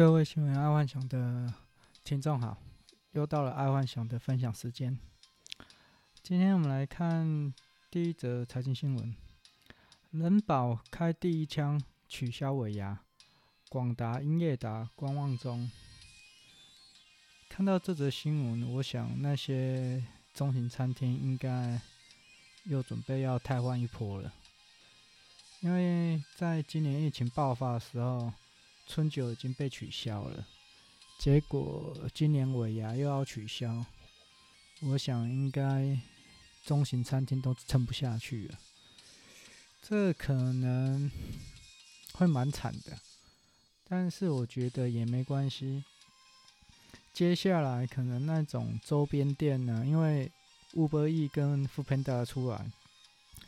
各位新闻爱幻想的听众好，又到了爱幻想的分享时间。今天我们来看第一则财经新闻：人保开第一枪，取消尾牙，广达、英业达观望中。看到这则新闻，我想那些中型餐厅应该又准备要汰换一波了，因为在今年疫情爆发的时候。春酒已经被取消了，结果今年尾牙又要取消，我想应该中型餐厅都撑不下去了，这可能会蛮惨的，但是我觉得也没关系。接下来可能那种周边店呢，因为 Uber E 跟 Foodpanda 出来，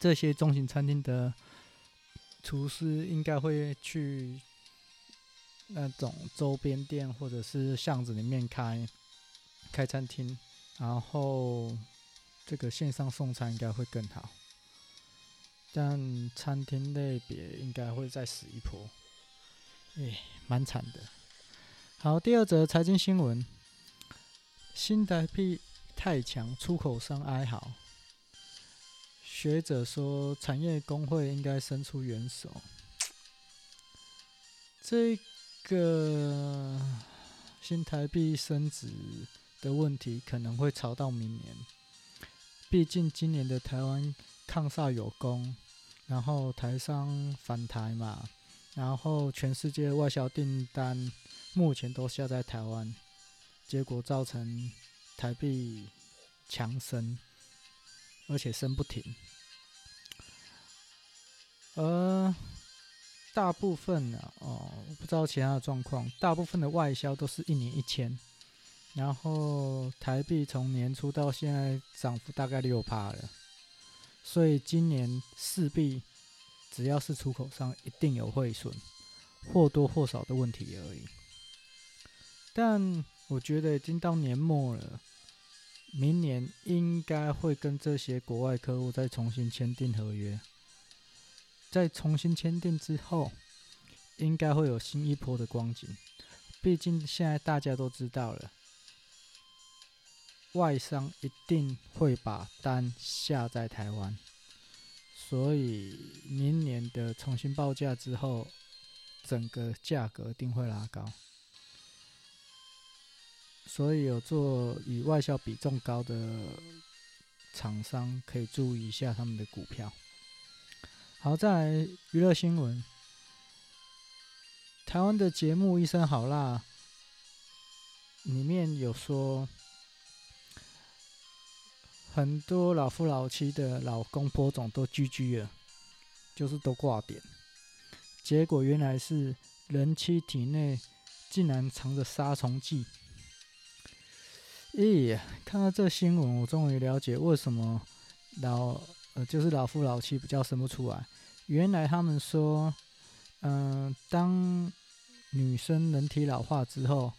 这些中型餐厅的厨师应该会去。那种周边店或者是巷子里面开开餐厅，然后这个线上送餐应该会更好，但餐厅类别应该会再死一波，哎，蛮惨的。好，第二则财经新闻：新台币太强，出口商哀嚎。学者说，产业工会应该伸出援手。这。个新台币升值的问题可能会吵到明年，毕竟今年的台湾抗煞有功，然后台商返台嘛，然后全世界外销订单目前都下在台湾，结果造成台币强升，而且升不停，呃。大部分呢、啊，哦，不知道其他的状况。大部分的外销都是一年一千，然后台币从年初到现在涨幅大概六趴了，所以今年势必只要是出口商，一定有汇损，或多或少的问题而已。但我觉得已经到年末了，明年应该会跟这些国外客户再重新签订合约。在重新签订之后，应该会有新一波的光景。毕竟现在大家都知道了，外商一定会把单下在台湾，所以明年的重新报价之后，整个价格一定会拉高。所以有做以外销比重高的厂商，可以注意一下他们的股票。好，再来娱乐新闻。台湾的节目《一生好辣》里面有说，很多老夫老妻的老公婆总都 GG 了，就是都挂点。结果原来是人妻体内竟然藏着杀虫剂。咦，看到这新闻，我终于了解为什么老呃就是老夫老妻比较生不出来。原来他们说，嗯、呃，当女生人体老化之后，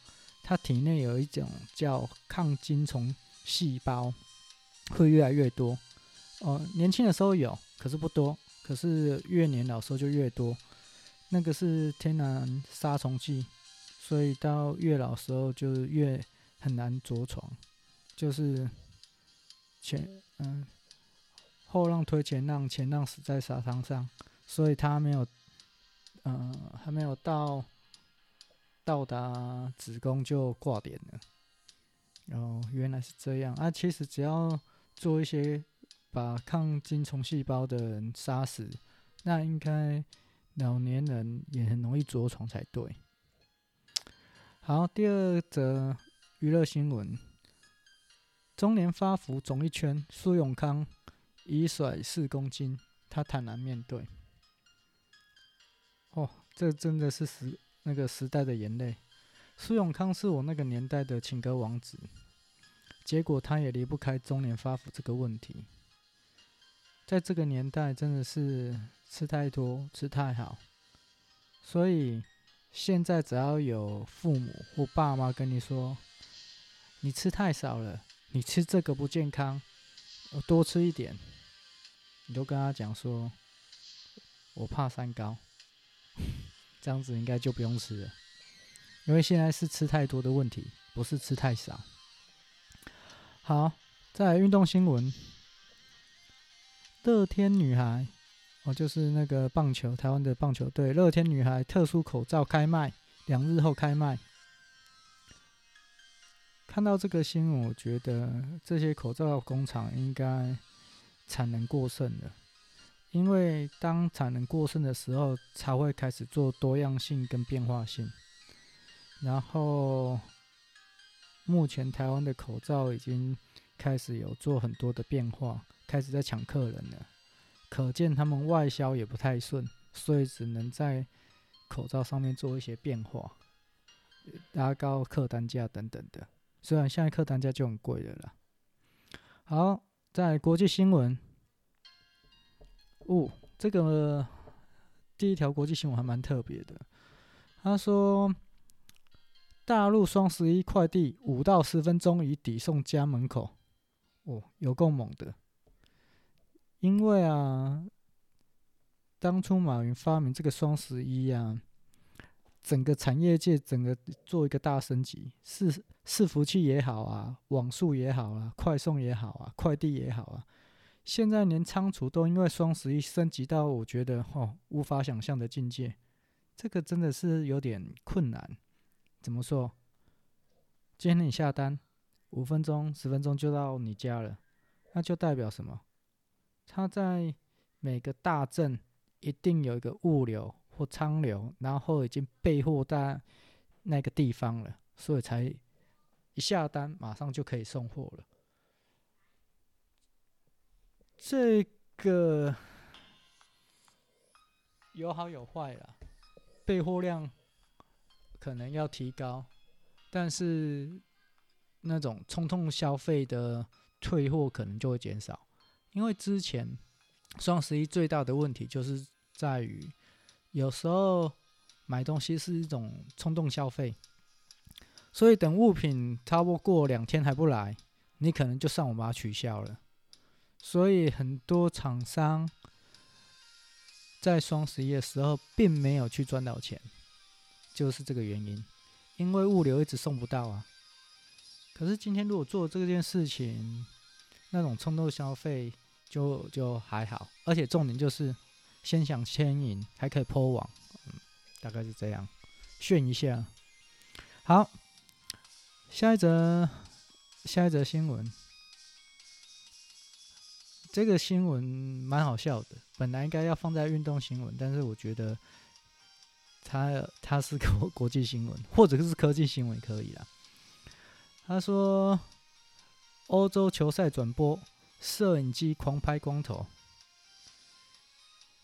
她体内有一种叫抗精虫细胞，会越来越多。哦，年轻的时候有，可是不多。可是越年老时候就越多。那个是天然杀虫剂，所以到越老时候就越很难着床，就是前嗯。后浪推前浪，前浪死在沙滩上，所以他没有，嗯、呃，还没有到到达子宫就挂点了。哦，原来是这样啊！其实只要做一些把抗精虫细胞的人杀死，那应该老年人也很容易着床才对。好，第二则娱乐新闻：中年发福肿一圈，苏永康。已甩四公斤，他坦然面对。哦，这真的是时那个时代的眼泪。苏永康是我那个年代的情歌王子，结果他也离不开中年发福这个问题。在这个年代，真的是吃太多，吃太好，所以现在只要有父母或爸妈跟你说，你吃太少了，你吃这个不健康，多吃一点。你都跟他讲说，我怕三高，这样子应该就不用吃了。因为现在是吃太多的问题，不是吃太少。好，再来运动新闻，乐天女孩，哦，就是那个棒球，台湾的棒球队，乐天女孩特殊口罩开卖，两日后开卖。看到这个新闻，我觉得这些口罩工厂应该产能过剩了，因为当产能过剩的时候，才会开始做多样性跟变化性。然后，目前台湾的口罩已经开始有做很多的变化，开始在抢客人了，可见他们外销也不太顺，所以只能在口罩上面做一些变化，拉高客单价等等的。虽然现在客单价就很贵了啦。好，在国际新闻，哦，这个第一条国际新闻还蛮特别的。他说，大陆双十一快递五到十分钟已抵送家门口。哦，有够猛的。因为啊，当初马云发明这个双十一啊。整个产业界整个做一个大升级，是伺服器也好啊，网速也好啊，快送也好啊，快递也好啊，现在连仓储都因为双十一升级到我觉得哦无法想象的境界，这个真的是有点困难。怎么说？今天你下单，五分钟、十分钟就到你家了，那就代表什么？它在每个大镇一定有一个物流。或仓流，然后已经备货在那个地方了，所以才一下单马上就可以送货了。这个有好有坏啦，备货量可能要提高，但是那种冲动消费的退货可能就会减少，因为之前双十一最大的问题就是在于。有时候买东西是一种冲动消费，所以等物品差不多过两天还不来，你可能就上网把它取消了。所以很多厂商在双十一的时候并没有去赚到钱，就是这个原因，因为物流一直送不到啊。可是今天如果做这件事情，那种冲动消费就就还好，而且重点就是。先想牵引，还可以破网，大概是这样，炫一下。好，下一则，下一则新闻。这个新闻蛮好笑的，本来应该要放在运动新闻，但是我觉得它它是国 国际新闻，或者是科技新闻可以啦。他说，欧洲球赛转播，摄影机狂拍光头。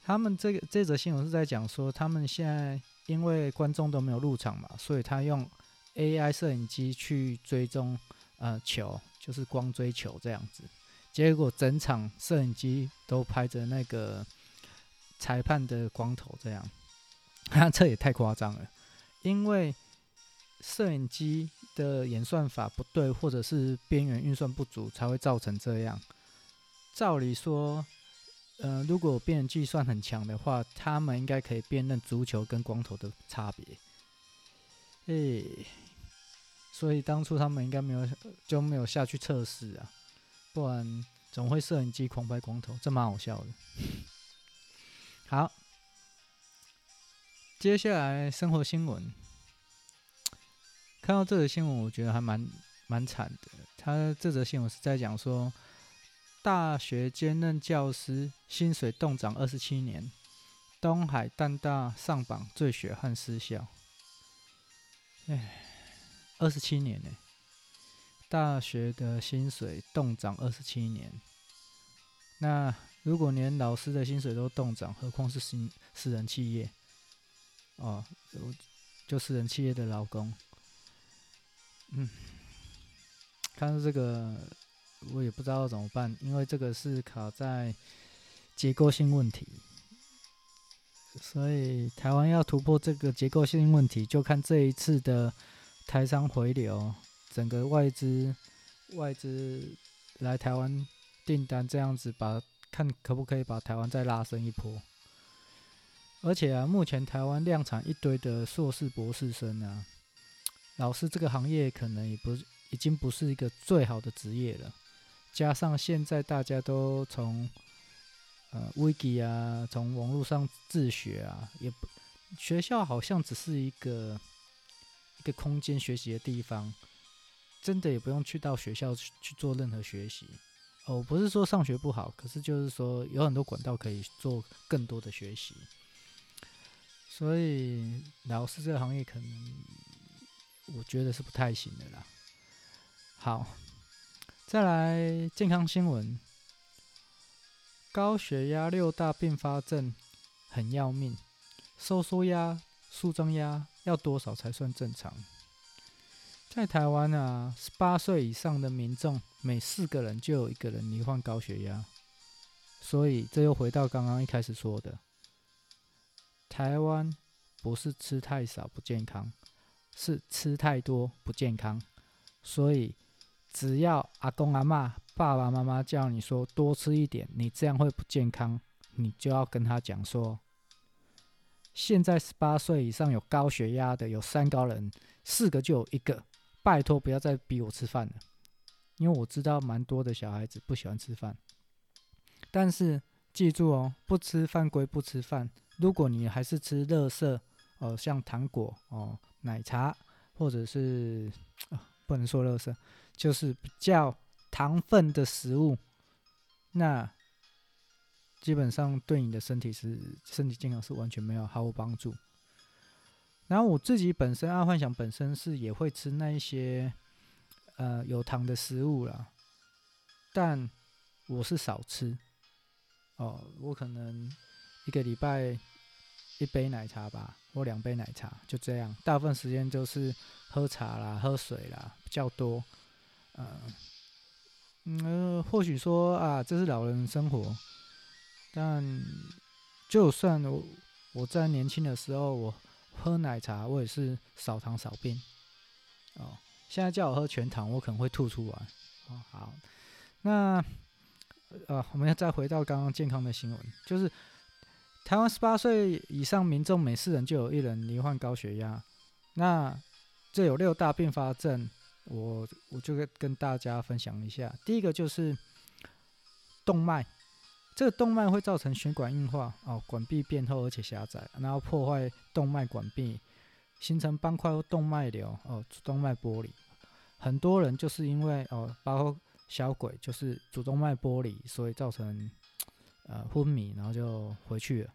他们这个这则新闻是在讲说，他们现在因为观众都没有入场嘛，所以他用 AI 摄影机去追踪呃球，就是光追球这样子。结果整场摄影机都拍着那个裁判的光头这样，那这也太夸张了。因为摄影机的演算法不对，或者是边缘运算不足，才会造成这样。照理说。呃，如果辨认计算很强的话，他们应该可以辨认足球跟光头的差别。诶，所以当初他们应该没有就没有下去测试啊，不然总会摄影机狂拍光头，这蛮好笑的。好，接下来生活新闻，看到这则新闻，我觉得还蛮蛮惨的。他这则新闻是在讲说。大学兼任教师薪水冻涨二十七年，东海淡大上榜最血汗私校。哎，二十七年呢？大学的薪水冻涨二十七年，那如果连老师的薪水都冻涨，何况是新私人企业？哦，就私人企业的劳工。嗯，看到这个。我也不知道怎么办，因为这个是卡在结构性问题，所以台湾要突破这个结构性问题，就看这一次的台商回流，整个外资外资来台湾订单这样子把，看可不可以把台湾再拉升一波。而且啊，目前台湾量产一堆的硕士博士生啊，老师这个行业可能也不已经不是一个最好的职业了。加上现在大家都从呃 Wiki 啊，从网络上自学啊，也不学校好像只是一个一个空间学习的地方，真的也不用去到学校去去做任何学习。哦，不是说上学不好，可是就是说有很多管道可以做更多的学习。所以老师这个行业可能我觉得是不太行的啦。好，再来健康新闻，高血压六大并发症很要命，收缩压、舒张压要多少才算正常？在台湾啊，十八岁以上的民众每四个人就有一个人罹患高血压，所以这又回到刚刚一开始说的，台湾不是吃太少不健康，是吃太多不健康。所以只要阿公阿嬷、爸爸妈妈叫你说多吃一点，你这样会不健康，你就要跟他讲说，现在十八岁以上有高血压的有三高人，四个就有一个。拜托，不要再逼我吃饭了，因为我知道蛮多的小孩子不喜欢吃饭。但是记住哦，不吃饭归不吃饭，如果你还是吃垃圾哦，像糖果哦、奶茶，或者是、不能说垃圾，就是比较糖分的食物，那基本上对你的身体是身体健康是完全没有毫无帮助。然后我自己本身，阿幻想本身是也会吃那一些，呃，有糖的食物啦，但我是少吃，哦，我可能一个礼拜一杯奶茶吧，或两杯奶茶，就这样，大部分时间就是喝茶啦、喝水啦比较多，呃，嗯，呃，或许说啊，这是老人生活，但就算我我在年轻的时候我。喝奶茶，我也是少糖少冰。哦，现在叫我喝全糖，我可能会吐出来。哦，好，那呃，我们要再回到刚刚健康的新闻，就是台湾十八岁以上民众每四人就有一人罹患高血压。那这有六大并发症，我我就跟跟大家分享一下。第一个就是动脉。这个动脉会造成血管硬化，哦，管壁变厚而且狭窄，然后破坏动脉管壁，形成斑块或动脉瘤，哦，主动脉剥离。很多人就是因为哦，包括小鬼，就是主动脉剥离，所以造成呃昏迷，然后就回去了。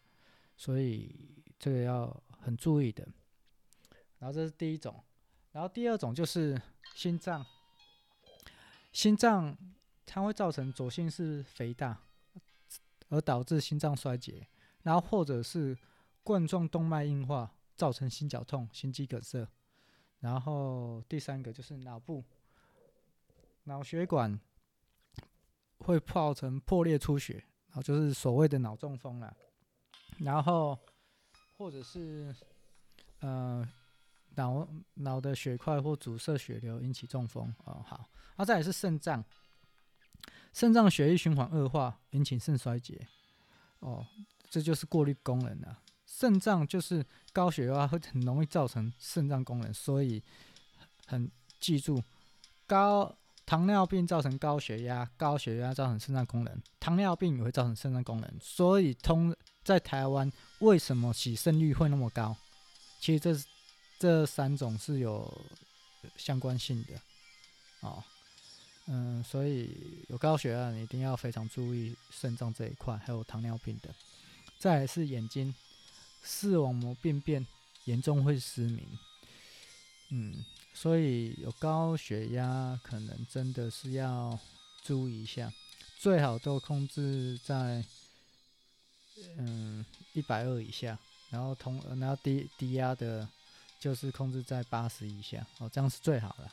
所以这个要很注意的。然后这是第一种，然后第二种就是心脏，心脏它会造成左心室肥大。而导致心脏衰竭，然后或者是冠状动脉硬化，造成心绞痛、心肌梗塞。然后第三个就是脑部脑血管会造成破裂出血，然后就是所谓的脑中风了。然后或者是呃脑脑的血块或阻塞血流引起中风。哦，好，那再来是肾脏。肾脏血液循环恶化，引起肾衰竭。哦，这就是过滤功能了。肾脏就是高血压会很容易造成肾脏功能，所以很记住，高糖尿病造成高血压，高血压造成肾脏功能，糖尿病也会造成肾脏功能。所以通在台湾为什么洗肾率会那么高？其实这是这三种是有相关性的。哦。嗯，所以有高血压，你一定要非常注意肾脏这一块，还有糖尿病的。再来是眼睛，视网膜病变，严重会失明。嗯，所以有高血压，可能真的是要注意一下，最好都控制在嗯一百二以下，然后同然后低低压的，就是控制在八十以下，哦，这样是最好的。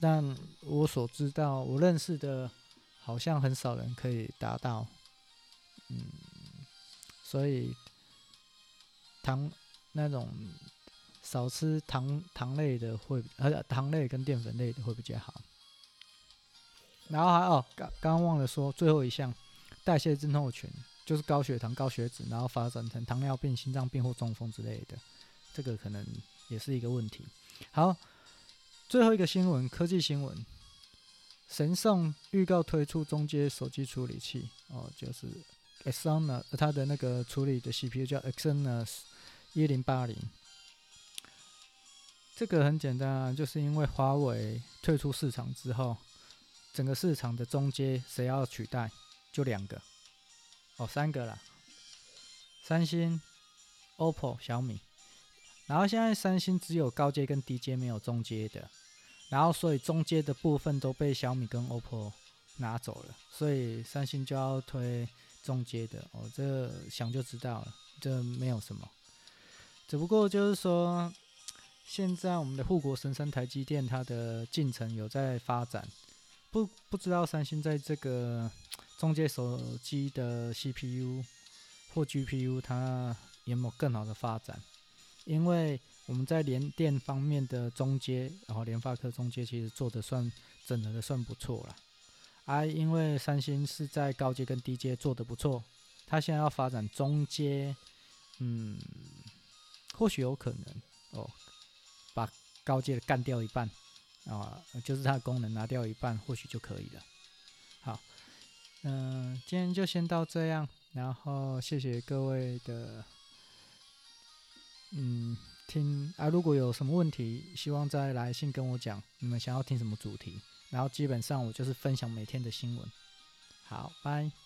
但我所知道，我认识的，好像很少人可以达到，嗯，所以糖那种少吃糖糖类的会，呃，糖类跟淀粉类的会比较好。然后还哦，刚刚忘了说最后一项，代谢症候群就是高血糖、高血脂，然后发展成糖尿病、心脏病或中风之类的，这个可能也是一个问题。好。最后一个新闻，科技新闻，神送预告推出中阶手机处理器哦，就是 Exynos 它的那个处理的 CPU 叫 Exynos 一零八零。这个很简单啊，就是因为华为退出市场之后，整个市场的中阶谁要取代？就两个，哦，三个了，三星、OPPO、小米。然后现在三星只有高阶跟低阶，没有中阶的。然后所以中阶的部分都被小米跟 OPPO 拿走了，所以三星就要推中阶的。哦，这想就知道了，这没有什么。只不过就是说，现在我们的护国神山台积电它的进程有在发展，不不知道三星在这个中阶手机的 CPU 或 GPU 它有没有更好的发展？因为我们在联电方面的中阶，然后联发科中阶其实做的算整合的算不错了，啊，因为三星是在高阶跟低阶做的不错，它现在要发展中阶，嗯，或许有可能哦，把高阶的干掉一半，啊，就是它的功能拿掉一半，或许就可以了。好，嗯、今天就先到这样，然后谢谢各位的。嗯，听啊，如果有什么问题，希望再来信跟我讲。你们想要听什么主题？然后基本上我就是分享每天的新闻。好，拜。